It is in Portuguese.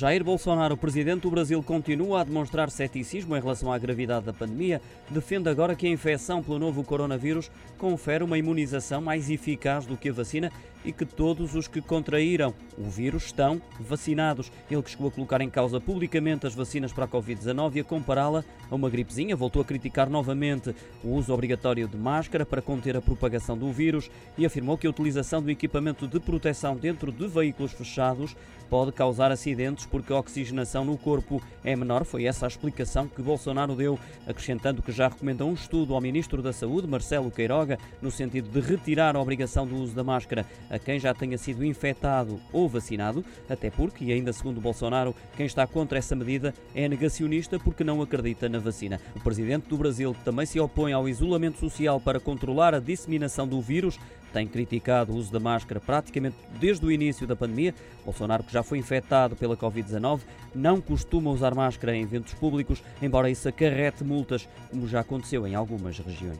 Jair Bolsonaro, presidente do Brasil, continua a demonstrar ceticismo em relação à gravidade da pandemia. Defende agora que a infecção pelo novo coronavírus confere uma imunização mais eficaz do que a vacina e que todos os que contraíram o vírus estão vacinados. Ele que chegou a colocar em causa publicamente as vacinas para a Covid-19 e a compará-la a uma gripezinha, voltou a criticar novamente o uso obrigatório de máscara para conter a propagação do vírus e afirmou que a utilização do equipamento de proteção dentro de veículos fechados pode causar acidentes porque a oxigenação no corpo é menor. Foi essa a explicação que Bolsonaro deu, acrescentando que já recomenda um estudo ao Ministro da Saúde, Marcelo Queiroga, no sentido de retirar a obrigação do uso da máscara a quem já tenha sido infectado ou vacinado, até porque, e ainda segundo Bolsonaro, quem está contra essa medida é negacionista porque não acredita na vacina. O presidente do Brasil, que também se opõe ao isolamento social para controlar a disseminação do vírus, tem criticado o uso da máscara praticamente desde o início da pandemia. Bolsonaro, que já foi infectado pela Covid-19, não costuma usar máscara em eventos públicos, embora isso acarrete multas, como já aconteceu em algumas regiões.